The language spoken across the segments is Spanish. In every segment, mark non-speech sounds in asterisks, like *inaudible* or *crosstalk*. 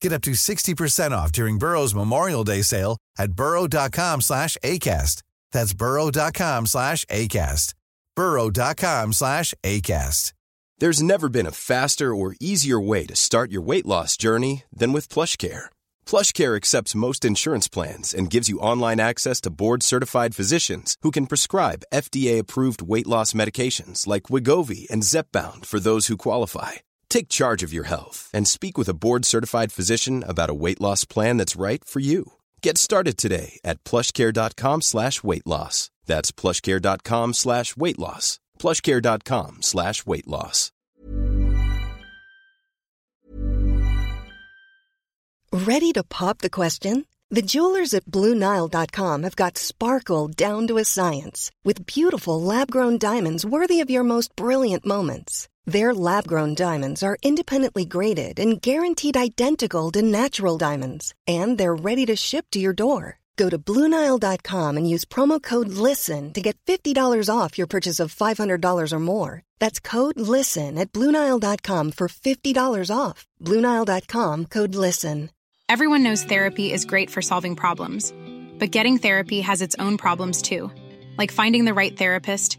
Get up to 60% off during Burrow's Memorial Day sale at burrow.com slash ACAST. That's burrow.com slash ACAST. burrow.com slash ACAST. There's never been a faster or easier way to start your weight loss journey than with PlushCare. PlushCare accepts most insurance plans and gives you online access to board-certified physicians who can prescribe FDA-approved weight loss medications like Wigovi and Zepbound for those who qualify. Take charge of your health and speak with a board-certified physician about a weight loss plan that's right for you. Get started today at plushcare.com slash weight loss. That's plushcare.com slash weight loss. plushcare.com slash weight loss. Ready to pop the question? The jewelers at BlueNile.com have got sparkle down to a science with beautiful lab-grown diamonds worthy of your most brilliant moments. Their lab grown diamonds are independently graded and guaranteed identical to natural diamonds, and they're ready to ship to your door. Go to Bluenile.com and use promo code LISTEN to get $50 off your purchase of $500 or more. That's code LISTEN at Bluenile.com for $50 off. Bluenile.com code LISTEN. Everyone knows therapy is great for solving problems, but getting therapy has its own problems too, like finding the right therapist,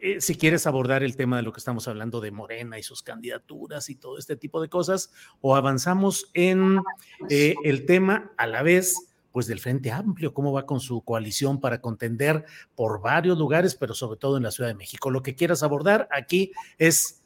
Eh, si quieres abordar el tema de lo que estamos hablando de Morena y sus candidaturas y todo este tipo de cosas, o avanzamos en eh, el tema a la vez pues del Frente Amplio, cómo va con su coalición para contender por varios lugares, pero sobre todo en la Ciudad de México. Lo que quieras abordar aquí es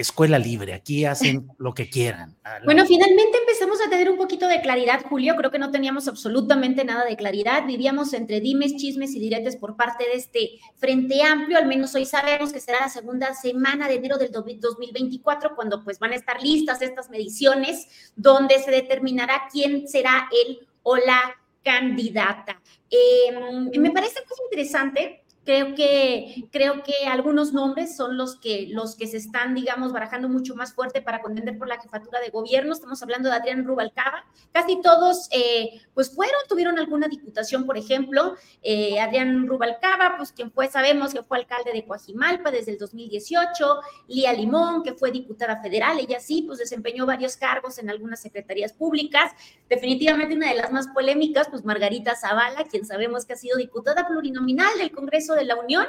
escuela libre, aquí hacen lo que quieran. Bueno, finalmente empezamos a tener un poquito de claridad, Julio, creo que no teníamos absolutamente nada de claridad, vivíamos entre dimes, chismes y diretes por parte de este Frente Amplio, al menos hoy sabemos que será la segunda semana de enero del 2024, cuando pues van a estar listas estas mediciones, donde se determinará quién será el o la candidata. Em, me parece interesante Creo que, creo que algunos nombres son los que, los que se están, digamos, barajando mucho más fuerte para contender por la jefatura de gobierno. Estamos hablando de Adrián Rubalcaba. Casi todos, eh, pues fueron, tuvieron alguna diputación, por ejemplo. Eh, Adrián Rubalcaba, pues quien fue, sabemos que fue alcalde de Coajimalpa desde el 2018. Lía Limón, que fue diputada federal, ella sí, pues desempeñó varios cargos en algunas secretarías públicas. Definitivamente una de las más polémicas, pues Margarita Zavala, quien sabemos que ha sido diputada plurinominal del Congreso de la Unión,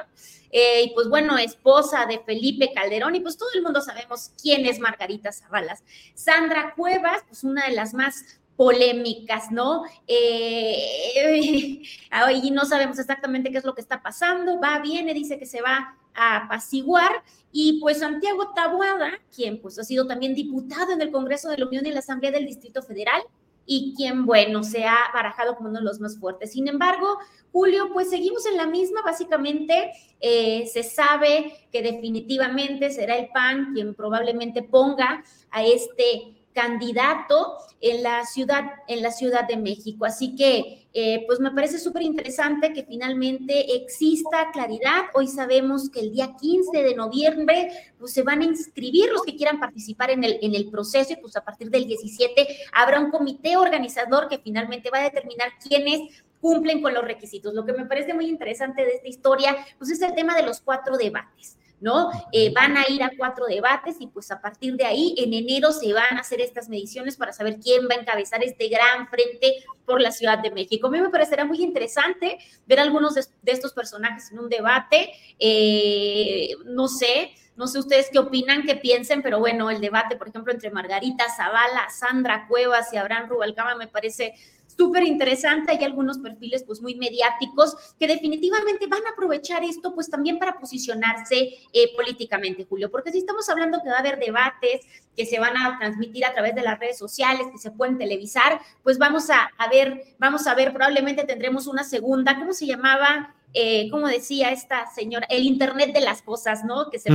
eh, y pues bueno, esposa de Felipe Calderón, y pues todo el mundo sabemos quién es Margarita Zabalas. Sandra Cuevas, pues una de las más polémicas, ¿no? Eh, *laughs* y no sabemos exactamente qué es lo que está pasando, va, viene, dice que se va a apaciguar, y pues Santiago Tabuada, quien pues ha sido también diputado en el Congreso de la Unión y la Asamblea del Distrito Federal, y quien, bueno, se ha barajado como uno de los más fuertes. Sin embargo, Julio, pues seguimos en la misma, básicamente eh, se sabe que definitivamente será el PAN quien probablemente ponga a este candidato en la ciudad, en la Ciudad de México. Así que, eh, pues me parece súper interesante que finalmente exista claridad. Hoy sabemos que el día 15 de noviembre, pues se van a inscribir los que quieran participar en el, en el proceso y pues a partir del 17 habrá un comité organizador que finalmente va a determinar quiénes cumplen con los requisitos. Lo que me parece muy interesante de esta historia, pues es el tema de los cuatro debates. ¿No? Eh, van a ir a cuatro debates y pues a partir de ahí en enero se van a hacer estas mediciones para saber quién va a encabezar este gran frente por la Ciudad de México. A mí me parecerá muy interesante ver algunos de, estos personajes en un debate, eh, no sé. No sé ustedes qué opinan, qué piensen, pero bueno, el debate, por ejemplo, entre Margarita Zavala, Sandra Cuevas y Abraham Rubalcaba me parece súper interesante. Hay algunos perfiles pues muy mediáticos que definitivamente van a aprovechar esto pues también para posicionarse eh, políticamente, Julio, porque si estamos hablando que va a haber debates que se van a transmitir a través de las redes sociales, que se pueden televisar, pues vamos a, a ver, vamos a ver, probablemente tendremos una segunda, ¿cómo se llamaba? Eh, como decía esta señora, el Internet de las cosas, ¿no? Que se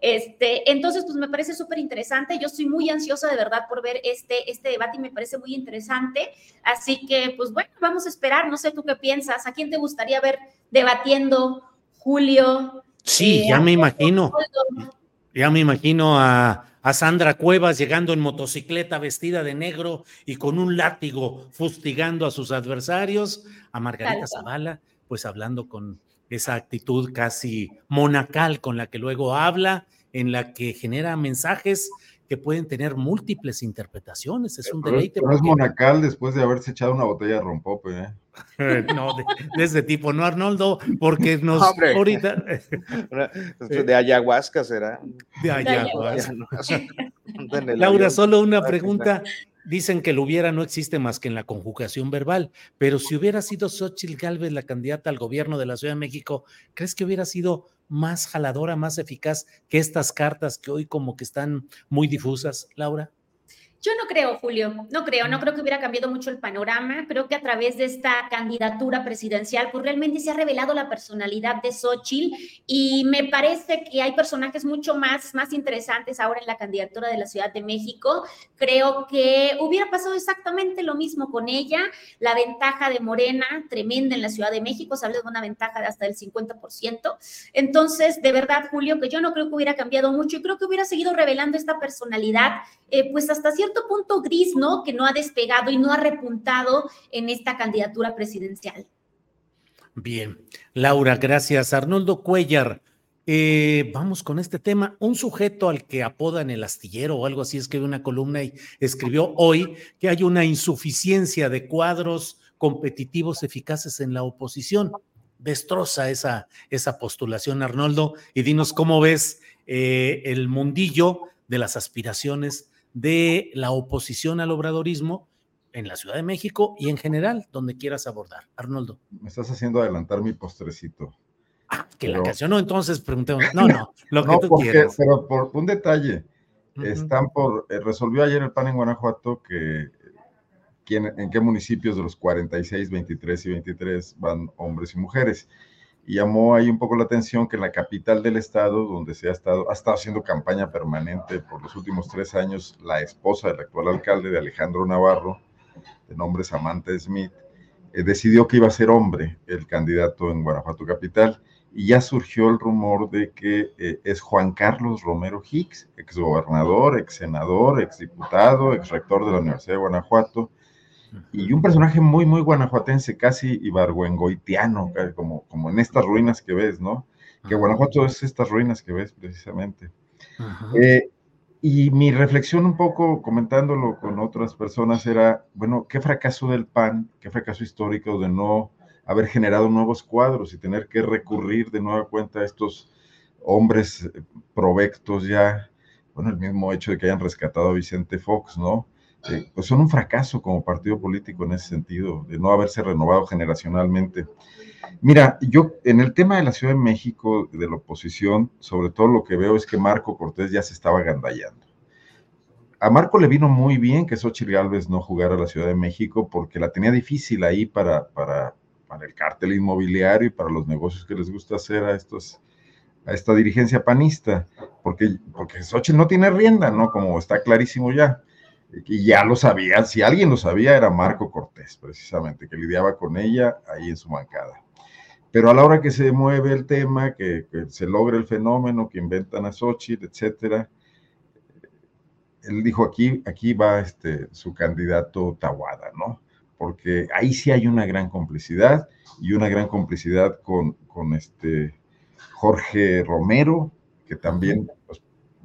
este, entonces, pues me parece súper interesante. Yo estoy muy ansiosa de verdad por ver este, este debate y me parece muy interesante. Así que, pues bueno, vamos a esperar. No sé tú qué piensas. ¿A quién te gustaría ver debatiendo, Julio? Sí, ya me imagino. Ya me imagino a, a Sandra Cuevas llegando en motocicleta vestida de negro y con un látigo fustigando a sus adversarios, a Margarita Zavala, pues hablando con esa actitud casi monacal con la que luego habla, en la que genera mensajes que pueden tener múltiples interpretaciones. Es un deleite. no es monacal después de haberse echado una botella de rompope, ¿eh? *laughs* no, de, ese tipo, no Arnoldo, porque *laughs* nos ahorita de ayahuasca será. De ayahuasca. *laughs* Laura, solo una pregunta. Dicen que lo hubiera no existe más que en la conjugación verbal, pero si hubiera sido Xochitl Galvez la candidata al gobierno de la Ciudad de México, ¿crees que hubiera sido más jaladora, más eficaz que estas cartas que hoy como que están muy difusas, Laura? Yo no creo, Julio, no creo, no creo que hubiera cambiado mucho el panorama. Creo que a través de esta candidatura presidencial, pues realmente se ha revelado la personalidad de Xochitl y me parece que hay personajes mucho más, más interesantes ahora en la candidatura de la Ciudad de México. Creo que hubiera pasado exactamente lo mismo con ella. La ventaja de Morena, tremenda en la Ciudad de México, se habla de una ventaja de hasta el 50%. Entonces, de verdad, Julio, que yo no creo que hubiera cambiado mucho y creo que hubiera seguido revelando esta personalidad, eh, pues hasta cierto punto gris, ¿no? Que no ha despegado y no ha repuntado en esta candidatura presidencial. Bien, Laura, gracias. Arnoldo Cuellar, eh, vamos con este tema. Un sujeto al que apodan el astillero o algo así escribió una columna y escribió hoy que hay una insuficiencia de cuadros competitivos eficaces en la oposición. Destroza esa, esa postulación, Arnoldo, y dinos cómo ves eh, el mundillo de las aspiraciones de la oposición al obradorismo en la Ciudad de México y en general, donde quieras abordar. Arnoldo. Me estás haciendo adelantar mi postrecito. Ah, que la canción, no, entonces preguntemos. No, no, lo que tú quieras. Pero por un detalle, están por, eh, resolvió ayer el PAN en Guanajuato que en qué municipios de los 46, 23 y 23 van hombres y mujeres y llamó ahí un poco la atención que en la capital del estado, donde se ha estado, ha estado haciendo campaña permanente por los últimos tres años, la esposa del actual alcalde de Alejandro Navarro, de nombre Samantha Smith, eh, decidió que iba a ser hombre el candidato en Guanajuato capital. Y ya surgió el rumor de que eh, es Juan Carlos Romero Hicks, exgobernador, ex senador, ex diputado, ex rector de la Universidad de Guanajuato, y un personaje muy, muy guanajuatense, casi ibargüengoitiano, como, como en estas ruinas que ves, ¿no? Que Guanajuato es estas ruinas que ves precisamente. Eh, y mi reflexión un poco comentándolo con otras personas era, bueno, qué fracaso del PAN, qué fracaso histórico de no haber generado nuevos cuadros y tener que recurrir de nueva cuenta a estos hombres eh, provectos ya, bueno, el mismo hecho de que hayan rescatado a Vicente Fox, ¿no? Pues son un fracaso como partido político en ese sentido, de no haberse renovado generacionalmente. Mira, yo en el tema de la Ciudad de México, de la oposición, sobre todo lo que veo es que Marco Cortés ya se estaba gandallando. A Marco le vino muy bien que Xochitl Gálvez no jugara a la Ciudad de México porque la tenía difícil ahí para, para, para el cártel inmobiliario y para los negocios que les gusta hacer a estos a esta dirigencia panista, porque, porque Xochitl no tiene rienda, ¿no? Como está clarísimo ya y ya lo sabía, si alguien lo sabía era Marco Cortés, precisamente, que lidiaba con ella ahí en su bancada. Pero a la hora que se mueve el tema, que, se logra el fenómeno, que inventan a Xochitl, etcétera, él dijo aquí, aquí va este, su candidato Tawada, ¿no? Porque ahí sí hay una gran complicidad y una gran complicidad con, con este Jorge Romero, que también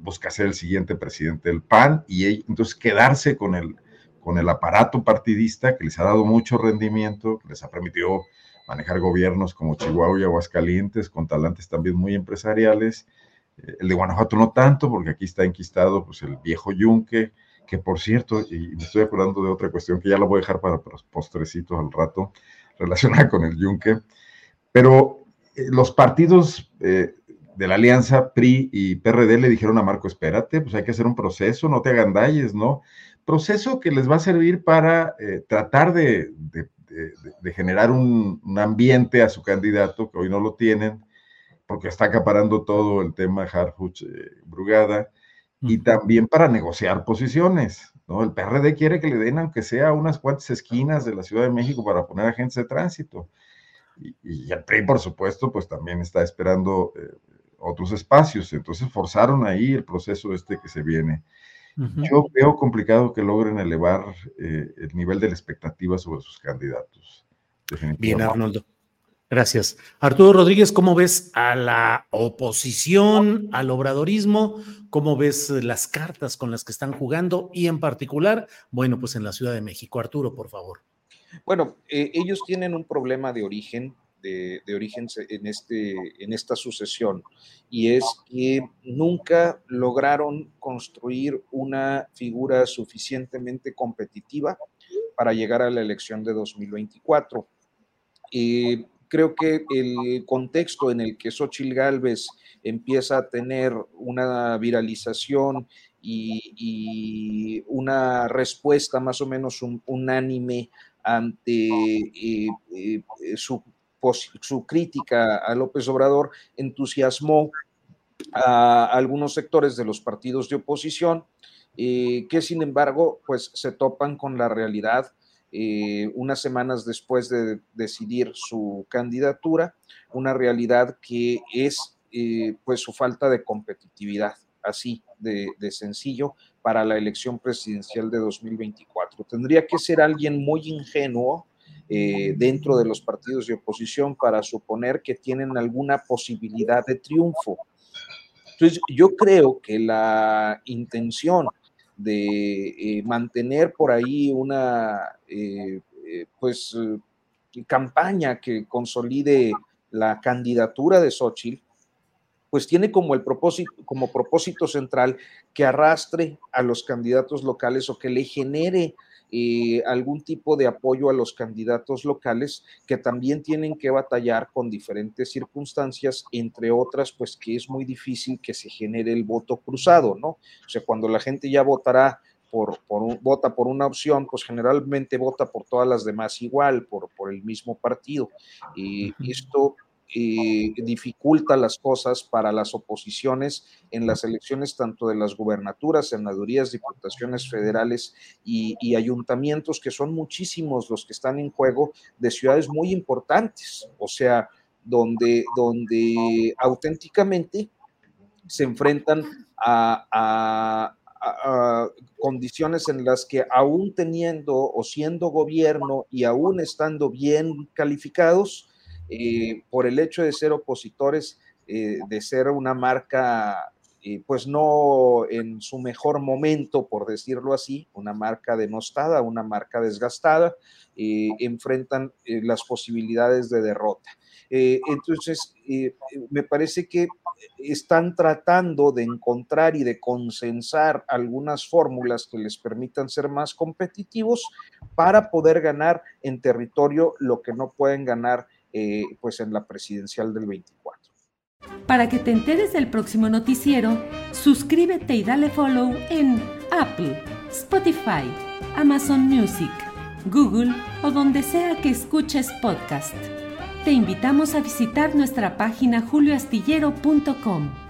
busca ser el siguiente presidente del PAN y entonces quedarse con el, con el aparato partidista que les ha dado mucho rendimiento, que les ha permitido manejar gobiernos como Chihuahua y Aguascalientes, con talantes también muy empresariales. Eh, el de Guanajuato no tanto, porque aquí está enquistado pues, el viejo yunque que por cierto, y me estoy acordando de otra cuestión que ya la voy a dejar para postrecitos al rato, *laughs* relacionada con el yunque, pero eh, los partidos eh, de la alianza PRI y PRD le dijeron a Marco, espérate, pues hay que hacer un proceso, no te agandalles, ¿no? Proceso que les va a servir para eh, tratar de, generar un, ambiente a su candidato, que hoy no lo tienen, porque está acaparando todo el tema Harfuch Brugada, y también para negociar posiciones. ¿no? El PRD quiere que le den, aunque sea unas cuantas esquinas de la Ciudad de México para poner agentes de tránsito. Y, el PRI, por supuesto, pues también está esperando eh, otros espacios. Entonces forzaron ahí el proceso este que se viene. Yo veo complicado que logren elevar eh, el nivel de la expectativa sobre sus candidatos. Bien, Arnoldo. Gracias. Arturo Rodríguez, ¿cómo ves a la oposición, al obradorismo? ¿Cómo ves las cartas con las que están jugando? Y en particular, bueno, pues en la Ciudad de México. Arturo, por favor. Bueno, eh, ellos tienen un problema de origen, de, origen en, este, en esta sucesión, y es que nunca lograron construir una figura suficientemente competitiva para llegar a la elección de 2024. Eh, creo que el contexto en el que Xochitl Galvez empieza a tener una viralización y, una respuesta más o menos unánime ante eh, eh, su, su, crítica a López Obrador, entusiasmó a algunos sectores de los partidos de oposición, eh, que sin embargo, pues se topan con la realidad eh, unas semanas después de decidir su candidatura, una realidad que es eh, pues su falta de competitividad, así de, sencillo, para la elección presidencial de 2024. Tendría que ser alguien muy ingenuo eh, dentro de los partidos de oposición para suponer que tienen alguna posibilidad de triunfo. Entonces, yo creo que la intención de mantener por ahí una eh, eh, pues, eh, campaña que consolide la candidatura de Xochitl, pues tiene como, el propósito, como propósito central que arrastre a los candidatos locales o que le genere algún tipo de apoyo a los candidatos locales que también tienen que batallar con diferentes circunstancias, entre otras, pues que es muy difícil que se genere el voto cruzado, ¿no? O sea, cuando la gente ya votará por, por vota por una opción, pues generalmente vota por todas las demás igual, por, por el mismo partido. Y esto eh, dificulta las cosas para las oposiciones en las elecciones tanto de las gubernaturas, senadurías, diputaciones federales y, ayuntamientos, que son muchísimos los que están en juego de ciudades muy importantes, o sea, donde, donde auténticamente se enfrentan a condiciones en las que aún teniendo o siendo gobierno y aún estando bien calificados, eh, por el hecho de ser opositores, eh, de ser una marca, eh, pues no en su mejor momento, por decirlo así, una marca denostada, una marca desgastada, enfrentan las posibilidades de derrota. entonces, me parece que están tratando de encontrar y de consensar algunas fórmulas que les permitan ser más competitivos para poder ganar en territorio lo que no pueden ganar eh, pues en la presidencial del 24. Para que te enteres del próximo noticiero, suscríbete y dale follow en Apple, Spotify, Amazon Music, Google o donde sea que escuches podcast te invitamos a visitar nuestra página julioastillero.com.